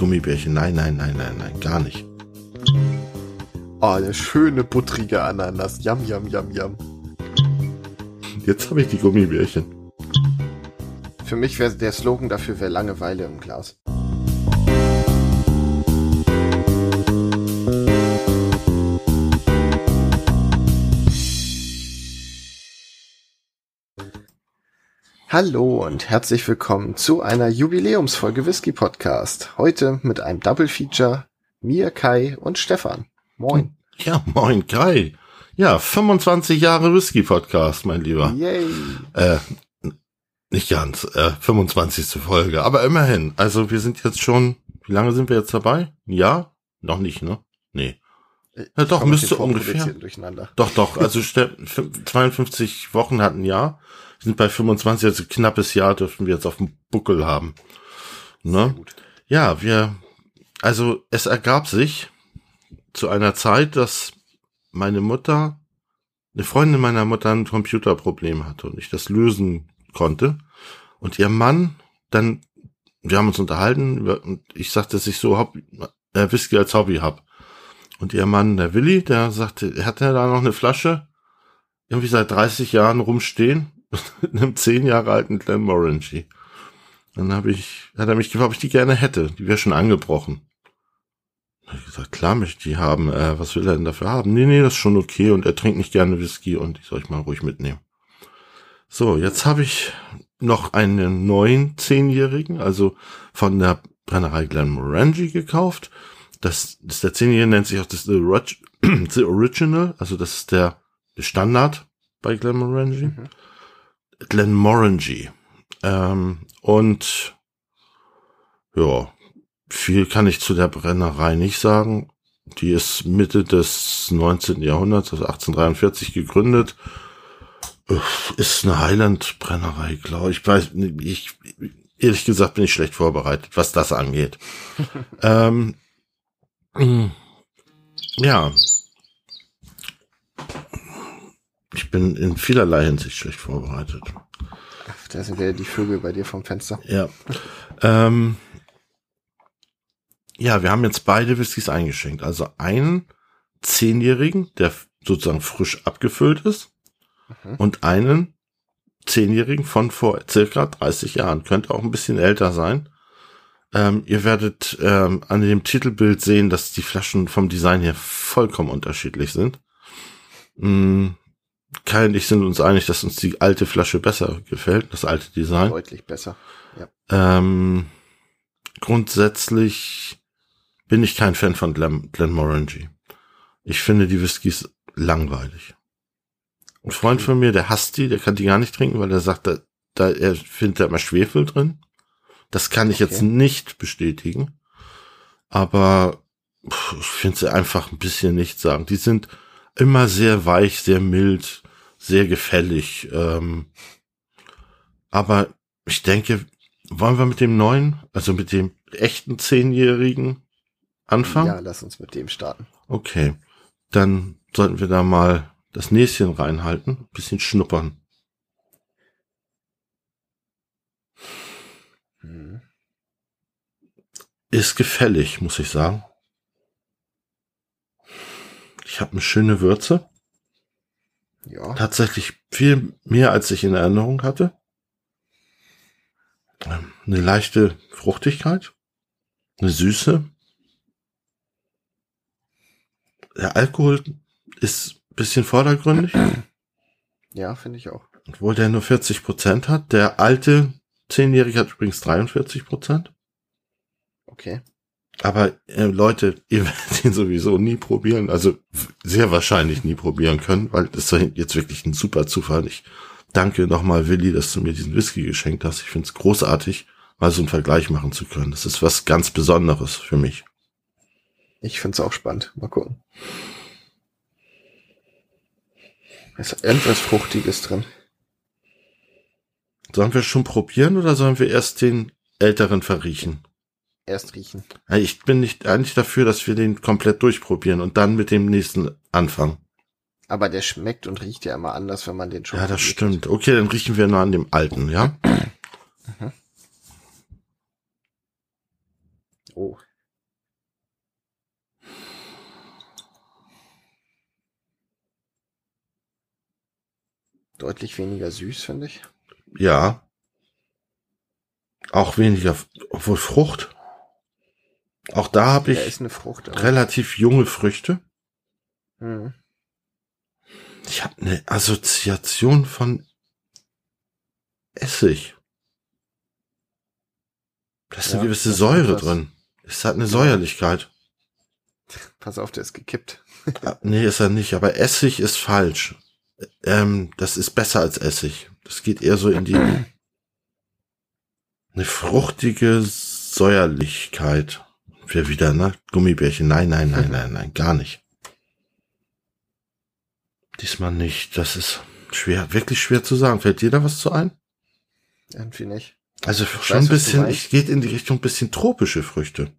Gummibärchen. Nein, nein, nein, nein, nein, gar nicht. Oh, eine schöne buttrige Ananas. Yum, yum, yum, yum. Jetzt habe ich die Gummibärchen. Für mich wäre der Slogan dafür wäre Langeweile im Glas. Hallo und herzlich willkommen zu einer Jubiläumsfolge Whisky Podcast. Heute mit einem Double Feature mir, Kai und Stefan. Moin. Ja, moin, Kai. Ja, 25 Jahre Whisky Podcast, mein Lieber. Yay. Äh, nicht ganz, äh, 25. Folge, aber immerhin. Also wir sind jetzt schon, wie lange sind wir jetzt dabei? Ein Jahr? Noch nicht, ne? Nee. Ja, doch, müsste ungefähr. Doch, doch, also 52 Wochen hatten Jahr. Wir sind bei 25, also knappes Jahr dürfen wir jetzt auf dem Buckel haben. Ne? Ja, wir, also es ergab sich zu einer Zeit, dass meine Mutter, eine Freundin meiner Mutter ein Computerproblem hatte und ich das lösen konnte. Und ihr Mann dann, wir haben uns unterhalten und ich sagte, dass ich so Hobby, äh, Whisky als Hobby hab. Und ihr Mann, der Willi, der sagte, er hatte da noch eine Flasche irgendwie seit 30 Jahren rumstehen mit einem 10 Jahre alten Glenmorangie. Dann habe ich, hat er mich gefragt, ob ich die gerne hätte. Die wäre schon angebrochen. Dann hab ich gesagt, klar möchte ich die haben. Äh, was will er denn dafür haben? Nee, nee, das ist schon okay. Und er trinkt nicht gerne Whisky und ich soll ich mal ruhig mitnehmen. So, jetzt habe ich noch einen neuen Zehnjährigen, also von der Brennerei Glenmorangie gekauft. Das, das der Zehnjährige nennt sich auch das The, Original, also das ist der, der Standard bei Glenmorangie. Mhm. Glenmorangie. Ähm, und ja, viel kann ich zu der Brennerei nicht sagen. Die ist Mitte des 19. Jahrhunderts, also 1843 gegründet. Ist eine Highland-Brennerei, glaube ich. Weiß, ich, ehrlich gesagt bin ich schlecht vorbereitet, was das angeht. ähm, ja. Ich bin in vielerlei Hinsicht schlecht vorbereitet. Da sind wieder die Vögel bei dir vom Fenster. Ja. Ähm, ja, wir haben jetzt beide Whiskys eingeschenkt. Also einen Zehnjährigen, der sozusagen frisch abgefüllt ist, mhm. und einen Zehnjährigen von vor circa 30 Jahren. Könnte auch ein bisschen älter sein. Ähm, ihr werdet ähm, an dem Titelbild sehen, dass die Flaschen vom Design her vollkommen unterschiedlich sind. Mm, Kai und ich sind uns einig, dass uns die alte Flasche besser gefällt, das alte Design. Deutlich besser. Ja. Ähm, grundsätzlich bin ich kein Fan von Glen Glenmorangie. Ich finde die Whiskys langweilig. Ein Freund von mir, der hasst die, der kann die gar nicht trinken, weil er sagt, da, da er findet da immer Schwefel drin. Das kann ich okay. jetzt nicht bestätigen. Aber pff, ich finde sie einfach ein bisschen nicht sagen. Die sind immer sehr weich, sehr mild, sehr gefällig. Ähm, aber ich denke, wollen wir mit dem neuen, also mit dem echten Zehnjährigen anfangen? Ja, lass uns mit dem starten. Okay, dann sollten wir da mal das Näschen reinhalten, bisschen schnuppern. Hm. Ist gefällig, muss ich sagen. Ich habe eine schöne Würze. Ja. Tatsächlich viel mehr, als ich in Erinnerung hatte. Ähm, eine leichte Fruchtigkeit. Eine Süße. Der Alkohol ist bisschen vordergründig. Ja, finde ich auch. Obwohl der nur 40 Prozent hat. Der alte Zehnjährige hat übrigens 43 Prozent. Okay. Aber äh, Leute, ihr werdet ihn sowieso nie probieren, also sehr wahrscheinlich nie probieren können, weil das ist jetzt wirklich ein super Zufall. Ich danke nochmal Willi, dass du mir diesen Whisky geschenkt hast. Ich finde es großartig, mal so einen Vergleich machen zu können. Das ist was ganz Besonderes für mich. Ich finde es auch spannend. Mal gucken. Ist irgendwas Fruchtiges drin. Sollen wir schon probieren oder sollen wir erst den älteren verriechen? erst riechen. Ich bin nicht eigentlich dafür, dass wir den komplett durchprobieren und dann mit dem nächsten anfangen. Aber der schmeckt und riecht ja immer anders, wenn man den schon. Ja, das riecht. stimmt. Okay, dann riechen wir nur an dem alten, ja? Mhm. Oh. Deutlich weniger süß, finde ich. Ja. Auch weniger, obwohl Frucht. Auch da habe ich eine Frucht. relativ junge Früchte. Mhm. Ich habe eine Assoziation von Essig. Da ist eine Ja, gewisse das Säure drin. Es hat eine Säuerlichkeit. Pass auf, der ist gekippt. Nee, ist er nicht, aber Essig ist falsch. Ähm, das ist besser als Essig. Das geht eher so in die eine fruchtige Säuerlichkeit. Wir wieder, ne? Gummibärchen. Nein, nein, nein, nein, nein, gar nicht. Diesmal nicht. Das ist schwer, wirklich schwer zu sagen. Fällt dir da was zu ein? Irgendwie nicht. Also schon weiß, ein bisschen, ich geht in die Richtung ein bisschen tropische Früchte.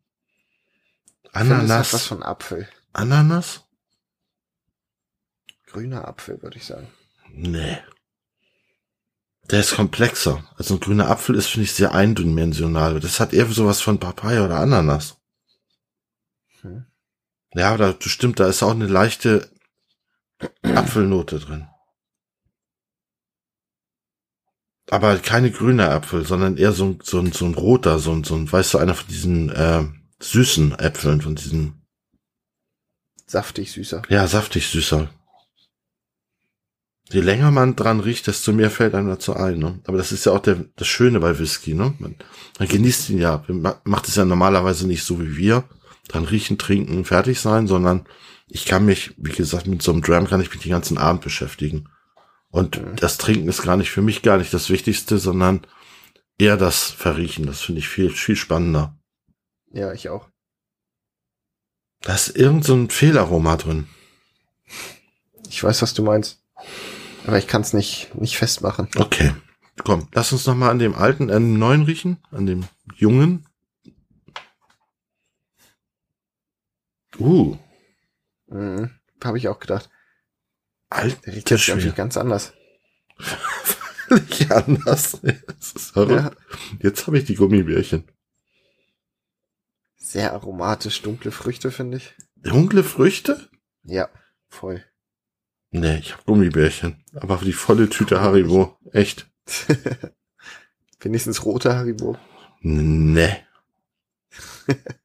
Ananas. was von Apfel. Ananas? Grüner Apfel, würde ich sagen. Nee. Der ist komplexer. Also ein grüner Apfel ist, finde ich, sehr eindimensional. Das hat eher sowas von Papaya oder Ananas. Hm. Ja, da stimmt, da ist auch eine leichte Apfelnote drin. Aber keine grüne Apfel, sondern eher so ein, so ein, so ein roter, so ein, so ein, weißt du, einer von diesen äh, süßen Äpfeln, von diesen, Saftig süßer. ja, saftig süßer. Je länger man dran riecht, desto mehr fällt einem dazu ein. Ne? Aber das ist ja auch der, das Schöne bei Whisky. Ne? Man, man genießt ihn ja. Man ma- macht es ja normalerweise nicht so wie wir. Dran riechen, trinken, fertig sein, sondern ich kann mich, wie gesagt, mit so einem Dram kann ich mich den ganzen Abend beschäftigen. Und Mhm. das Trinken ist gar nicht für mich gar nicht das Wichtigste, sondern eher das Verriechen. Das finde ich viel, viel spannender. Ja, ich auch. Da ist irgend so ein Fehlaroma drin. Ich weiß, was du meinst. Aber ich kann es nicht, nicht festmachen. Okay. Komm, lass uns noch mal an dem alten, an dem neuen riechen, an dem jungen. Uh, Mhm. Habe ich auch gedacht. alt, Der riecht jetzt irgendwie ganz anders. Völlig anders. Das. Ja. Jetzt habe ich die Gummibärchen. Sehr aromatisch, dunkle Früchte, finde ich. Dunkle Früchte? Ja, voll. Nee, ich habe Gummibärchen. Aber die volle Tüte Haribo. Echt? Wenigstens rote Haribo. Nee.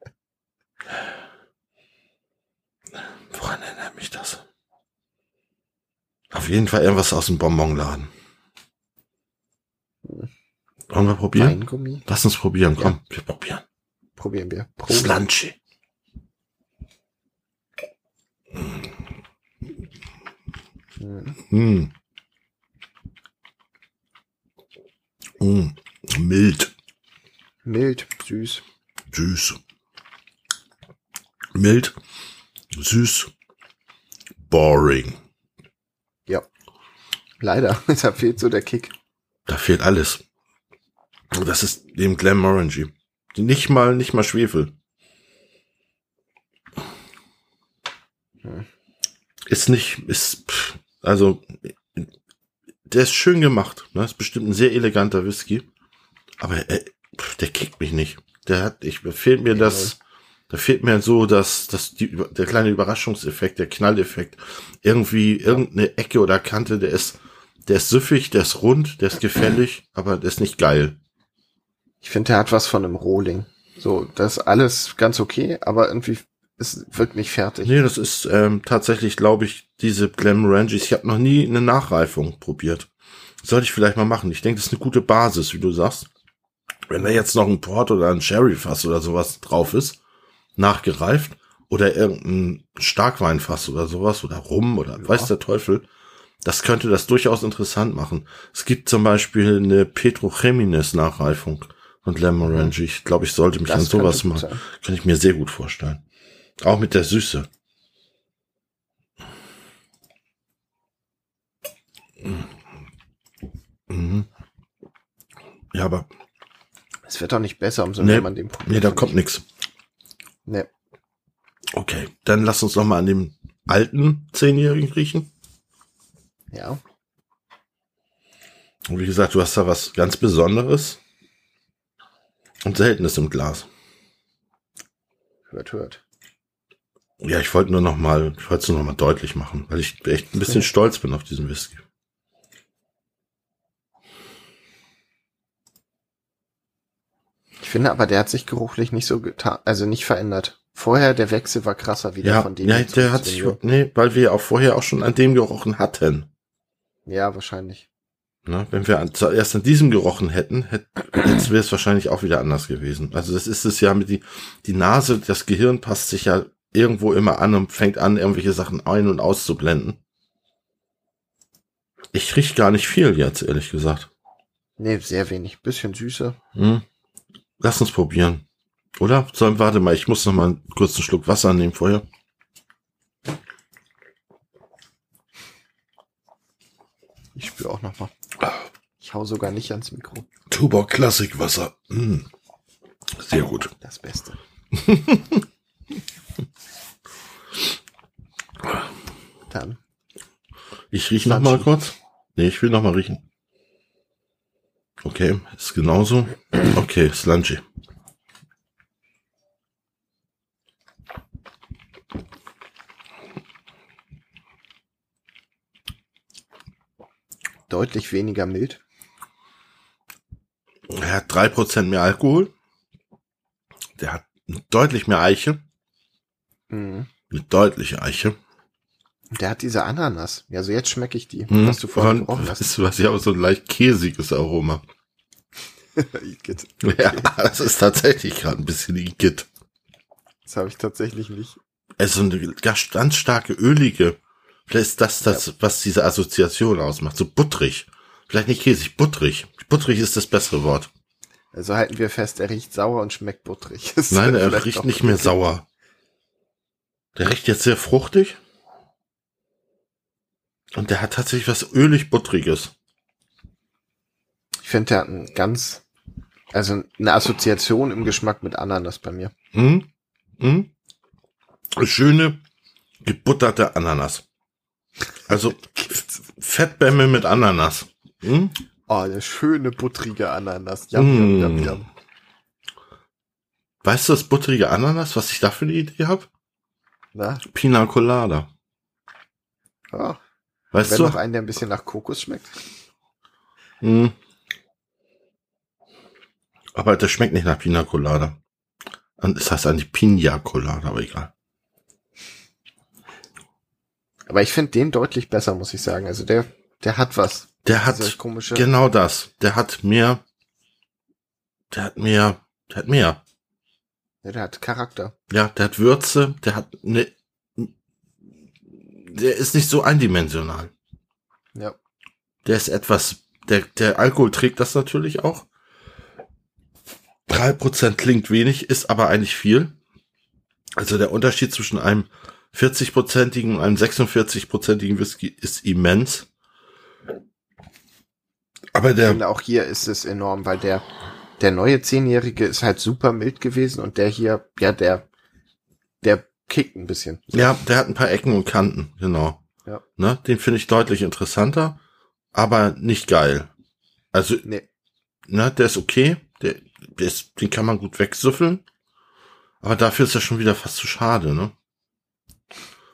Woran erinnert mich das? Auf jeden Fall irgendwas aus dem Bonbonladen. Wollen wir probieren? Weingummi. Lass uns probieren, Ja. komm, wir probieren. Probieren wir. Prost. Slanchi. Mhm. Mm. Mm. Mild, Mild, süß. süß. Mild, süß, boring. Ja. Leider. da fehlt so der Kick. Da fehlt alles. Das ist dem Glenmorangie. Nicht mal, nicht mal Schwefel. Hm. Ist nicht, ist, pff, also, der ist schön gemacht. Ne? Ist bestimmt ein sehr eleganter Whisky. Aber äh, pff, der kickt mich nicht. Der hat, ich, fehlt mir das, da fehlt mir so, dass, dass die, der kleine Überraschungseffekt, der Knalleffekt, irgendwie irgendeine Ecke oder Kante, der ist, der ist süffig, der ist rund, der ist gefällig, aber der ist nicht geil. Ich finde, der hat was von einem Rohling. So, das ist alles ganz okay, aber irgendwie es wirkt nicht fertig. Nee, das ist ähm, tatsächlich, glaube ich, diese Glenmorangies. Ich habe noch nie eine Nachreifung probiert. Sollte ich vielleicht mal machen. Ich denke, das ist eine gute Basis, wie du sagst. Wenn da jetzt noch ein Port oder ein Sherryfass oder sowas drauf ist, nachgereift, oder irgendein Starkweinfass oder sowas, oder Rum oder Ja. weiß der Teufel, das könnte das durchaus interessant machen. Es gibt zum Beispiel eine Petrochemines Nachreifung von Glenmorangie. Ich glaube, ich sollte mich an Das könnte sowas sein. kann ich mir sehr gut vorstellen. Auch mit der Süße. Mhm. Ja, aber Es wird doch nicht besser, umso Nee. mehr man den probiert. nee, da kommt ich. Nee. Okay, dann lass uns noch mal an dem alten Zehnjährigen riechen. Ja. Und wie gesagt, du hast da was ganz Besonderes und Seltenes im Glas. Hört, hört. Ja, ich wollte nur noch mal, ich wollte es nur noch mal deutlich machen, weil ich echt ein bisschen stolz bin auf diesen Whisky. Finde aber, der hat sich geruchlich nicht so getan, also nicht verändert. Vorher, der Wechsel war krasser wieder Ja, von dem. ja der hat sich, nee, weil wir auch vorher auch schon an dem gerochen hatten. Ja, wahrscheinlich. Ne? Wenn wir an, zuerst an diesem gerochen hätten, hätte, jetzt wäre es wahrscheinlich auch wieder anders gewesen. Also das ist es ja mit die, die Nase, das Gehirn passt sich ja irgendwo immer an und fängt an, irgendwelche Sachen ein- und auszublenden. Ich riech gar nicht viel jetzt, ehrlich gesagt. Nee, sehr wenig. Bisschen süßer. Hm. Lass uns probieren. Oder? So, warte mal, ich muss noch mal einen kurzen Schluck Wasser nehmen vorher. Ich spüre auch noch mal. Ich hau sogar nicht ans Mikro. Tuborg Classic Wasser. Hm. Sehr gut. Das Beste. Dann. Ich riech noch mal kurz. Nee, ich will noch mal riechen. Okay, ist genauso. Okay, Slunchy. Deutlich weniger mild. Er hat drei Prozent mehr Alkohol. Der hat deutlich mehr Eiche. Mhm. Eine deutliche Eiche. Der hat diese Ananas. Ja, so jetzt schmecke ich die, Hm. was du vorhin gerochen hast. du was, ja auch so ein leicht käsiges Aroma. Igitt. Ja, das ist tatsächlich gerade ein bisschen Igitt. Das habe ich tatsächlich nicht. Also eine ganz starke ölige. Vielleicht ist das das, was diese Assoziation ausmacht. So butterig. Vielleicht nicht käsig, butterig. Butterig ist das bessere Wort. Also halten wir fest, er riecht sauer und schmeckt butterig. Ist Nein, er riecht nicht mehr okay. sauer. Der riecht jetzt sehr fruchtig. Und der hat tatsächlich was ölig-buttriges. Ich finde, der hat ein ganz, also eine Assoziation im Geschmack mit Ananas bei mir. Hm? Hm? Schöne, gebutterte Ananas. Also Fettbämme mit Ananas. Hm? Oh, eine schöne buttrige Ananas. Yum, yum, Mm. yum. Weißt du das butterige Ananas, was ich da für eine Idee habe? Na, Pina Colada. oh, Weißt wenn du? noch einen, der ein bisschen nach Kokos schmeckt. Hm. Aber das schmeckt nicht nach Pina Colada. Es heißt eigentlich Pina Colada, aber egal. Aber ich finde den deutlich besser, muss ich sagen. Also der, der hat was. Der hat komische. genau das. Der hat mehr. Der hat mehr. Der hat mehr. Ja, der hat Charakter. Ja, der hat Würze. Der hat ne. Der ist nicht so eindimensional. Ja. Der ist etwas. Der, der Alkohol trägt das natürlich auch. Drei Prozent klingt wenig, ist aber eigentlich viel. Also der Unterschied zwischen einem 40-prozentigen und einem 46-prozentigen Whisky ist immens. Aber der, finde auch hier ist es enorm, weil der, der neue Zehnjährige ist halt super mild gewesen und der hier, ja, der, der kickt ein bisschen. ja, der hat ein paar Ecken und Kanten, genau. Ja. Ne, den finde ich deutlich interessanter, aber nicht geil. Also, Nee. ne, der ist okay, der, der ist, den kann man gut wegsüffeln, aber dafür ist er schon wieder fast zu schade, ne?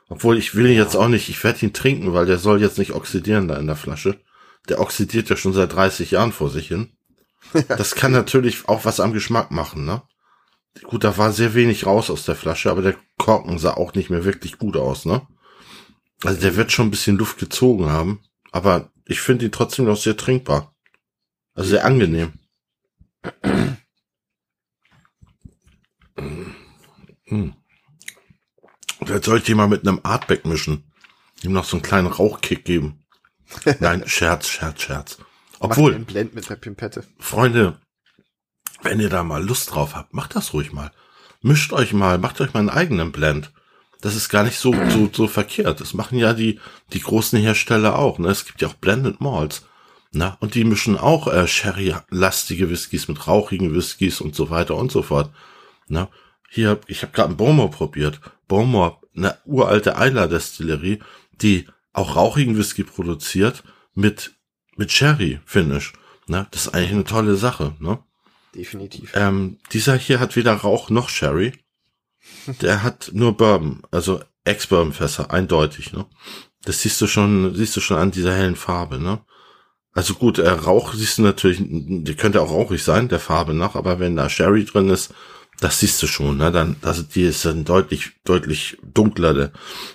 Obwohl ich will ihn jetzt auch nicht, ich werde ihn trinken, weil der soll jetzt nicht oxidieren da in der Flasche. Der oxidiert ja schon seit 30 Jahren vor sich hin. Das kann natürlich auch was am Geschmack machen, ne? Gut, da war sehr wenig raus aus der Flasche, aber der Korken sah auch nicht mehr wirklich gut aus, ne? Also der wird schon ein bisschen Luft gezogen haben, aber ich finde ihn trotzdem noch sehr trinkbar. Also sehr angenehm. Hm. Vielleicht soll ich die mal mit einem Artback mischen. Ihm noch so einen kleinen Rauchkick geben. Nein, Scherz, Scherz, Scherz. Obwohl, Blend mit der Pimpette. Freunde, wenn ihr da mal Lust drauf habt, macht das ruhig mal. Mischt euch mal, macht euch mal einen eigenen Blend. Das ist gar nicht so, so, so verkehrt. Das machen ja die, die großen Hersteller auch. Ne? Es gibt ja auch Blended Malls. Na, und die mischen auch äh, Sherry-lastige Whiskys mit rauchigen Whiskys und so weiter und so fort. Na, hier, ich habe gerade einen Bowmore probiert. Bowmore, eine uralte Eiler-Destillerie, die auch rauchigen Whisky produziert mit, mit Sherry-Finish. Ne? Das ist eigentlich eine tolle Sache. Ne? Definitiv. Ähm, dieser hier hat weder Rauch noch Sherry. Der hat nur Bourbon, also Ex-Bourbon-Fässer, eindeutig, ne? Das siehst du schon, siehst du schon an dieser hellen Farbe, ne? Also gut, äh, Rauch siehst du natürlich, der könnte auch rauchig sein, der Farbe nach, aber wenn da Sherry drin ist, das siehst du schon, ne? Dann, also die ist dann deutlich, deutlich dunkler, der,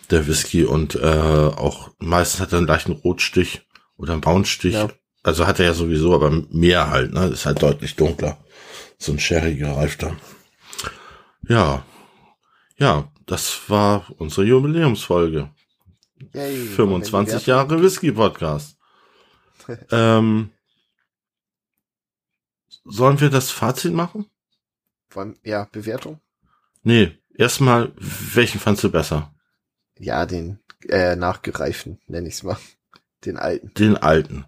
der Whisky und äh, auch meistens hat er einen leichten Rotstich oder einen Braunstich. Ja. Also hat er ja sowieso, aber mehr halt, ne? Ist halt deutlich dunkler. So ein Sherry gereifter. Ja. Ja, das war unsere Jubiläumsfolge. Yay, 25 Jahre Whisky Podcast. ähm, sollen wir das Fazit machen? Ja, Bewertung? Nee, erstmal, welchen fandst du besser? Ja, den äh, nachgereiften, nenne ich's mal. Den alten. Den alten.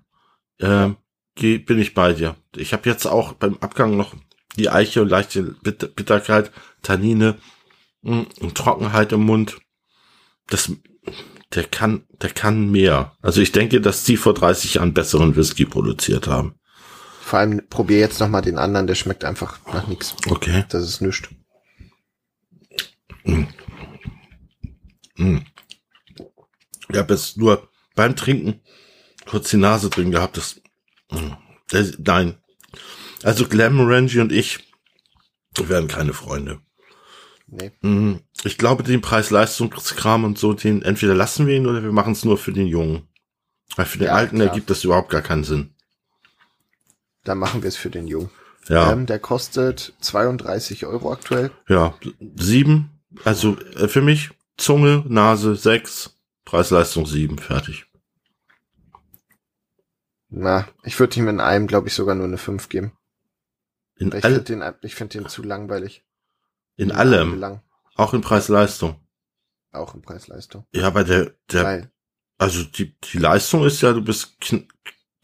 Ja. bin ich bei dir. Ich habe jetzt auch beim Abgang noch die Eiche und leichte Bitterkeit, Tannine hm, und Trockenheit im Mund. Das, der kann, der kann mehr. Also ich denke, dass die vor 30 Jahren besseren Whisky produziert haben. Vor allem probier jetzt noch mal den anderen, der schmeckt einfach nach nichts. Okay. Das ist nichts. Mm. Mm. Ich habe jetzt nur beim Trinken kurz die Nase drin gehabt. Das, mm. das nein. Also Glamorangie und ich werden keine Freunde. Nee. Mm. Ich glaube, den Preis-Leistungskram und so, den entweder lassen wir ihn oder wir machen es nur für den Jungen. Weil für den ja, Alten klar. ergibt das überhaupt gar keinen Sinn. Dann machen wir es für den Jungen. Ja. Ähm, der kostet 32 Euro aktuell. Ja, sieben. Also äh, für mich Zunge, Nase sechs, Preis-Leistung sieben, fertig. Na, ich würde ihm in einem, glaube ich, sogar nur eine fünf geben. In ich finde den, ich finde den zu langweilig. In, in allem. Auch in Preis-Leistung. Auch in Preis-Leistung. Ja, bei der, der, also die, die Leistung ist ja, du bist kn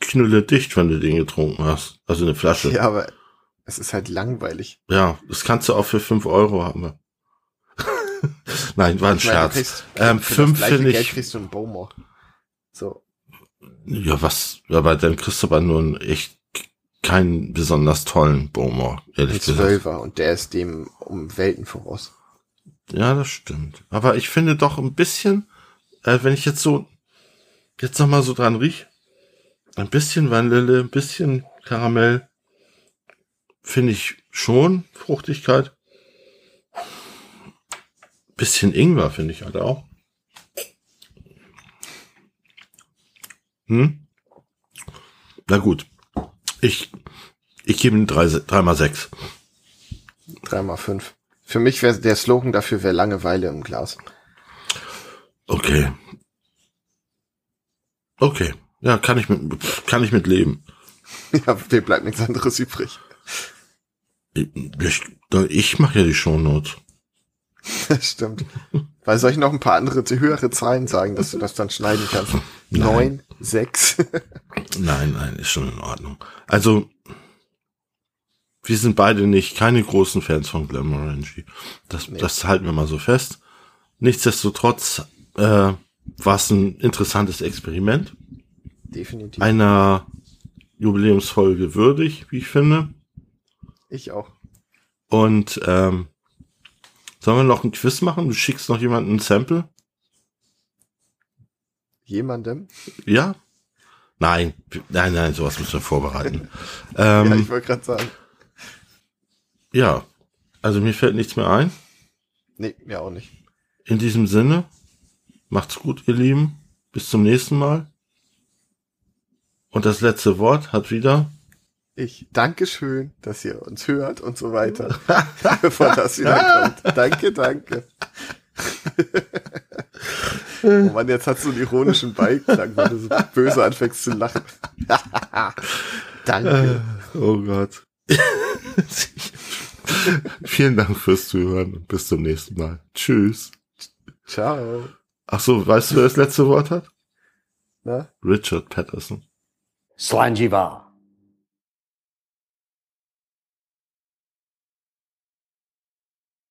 knülle dicht, wenn du den getrunken hast. Also eine Flasche. Ja, aber es ist halt langweilig. Ja, das kannst du auch für fünf Euro haben. Nein, war ein ich Scherz. Kriegst, ähm, fünf finde ich. Geld kriegst du einen Bowmore. So. Ja, was, aber dann kriegst du aber nur einen echt keinen besonders tollen Bowmore, ehrlich gesagt. Zwölfer und der ist dem um Welten voraus. Ja, das stimmt. Aber ich finde doch ein bisschen, äh, wenn ich jetzt so, jetzt noch mal so dran riech, ein bisschen Vanille, ein bisschen Karamell. Finde ich schon Fruchtigkeit. Bisschen Ingwer finde ich halt auch. Hm? Na gut. Ich, ich gebe ihm drei, dreimal sechs. Dreimal fünf. Für mich wäre der Slogan dafür wäre Langeweile im Glas. Okay. Okay. Ja, kann ich mit, kann ich mit leben. Ja, dir bleibt nichts anderes übrig. Ich, ich, ich mache ja die Shownotes. Das stimmt. Weil soll ich noch ein paar andere, höhere Zahlen sagen, dass du das dann schneiden kannst? Neun, sechs. nein, nein, ist schon in Ordnung. Also, wir sind beide nicht keine großen Fans von Glamorangie. Das, nee. das halten wir mal so fest. Nichtsdestotrotz äh, war es ein interessantes Experiment definitiv. Einer Jubiläumsfolge würdig, wie ich finde. Ich auch. Und ähm, sollen wir noch ein Quiz machen? Du schickst noch jemanden ein Sample? Jemandem? Ja? Nein, nein, nein, sowas müssen wir vorbereiten. ähm, ja, ich wollte gerade sagen. Ja, also mir fällt nichts mehr ein. Nee, mir auch nicht. In diesem Sinne, macht's gut, ihr Lieben. Bis zum nächsten Mal. Und das letzte Wort hat wieder ich. Dankeschön, dass ihr uns hört und so weiter. Bevor das wieder kommt. Danke, danke. oh Mann, jetzt hast du einen ironischen Beiklang, weil du so böse anfängst zu lachen. danke. Oh Gott. Vielen Dank fürs Zuhören und bis zum nächsten Mal. Tschüss. Ciao. Ach so, weißt du, wer das letzte Wort hat? Na? Richard Patterson. Slanjiva.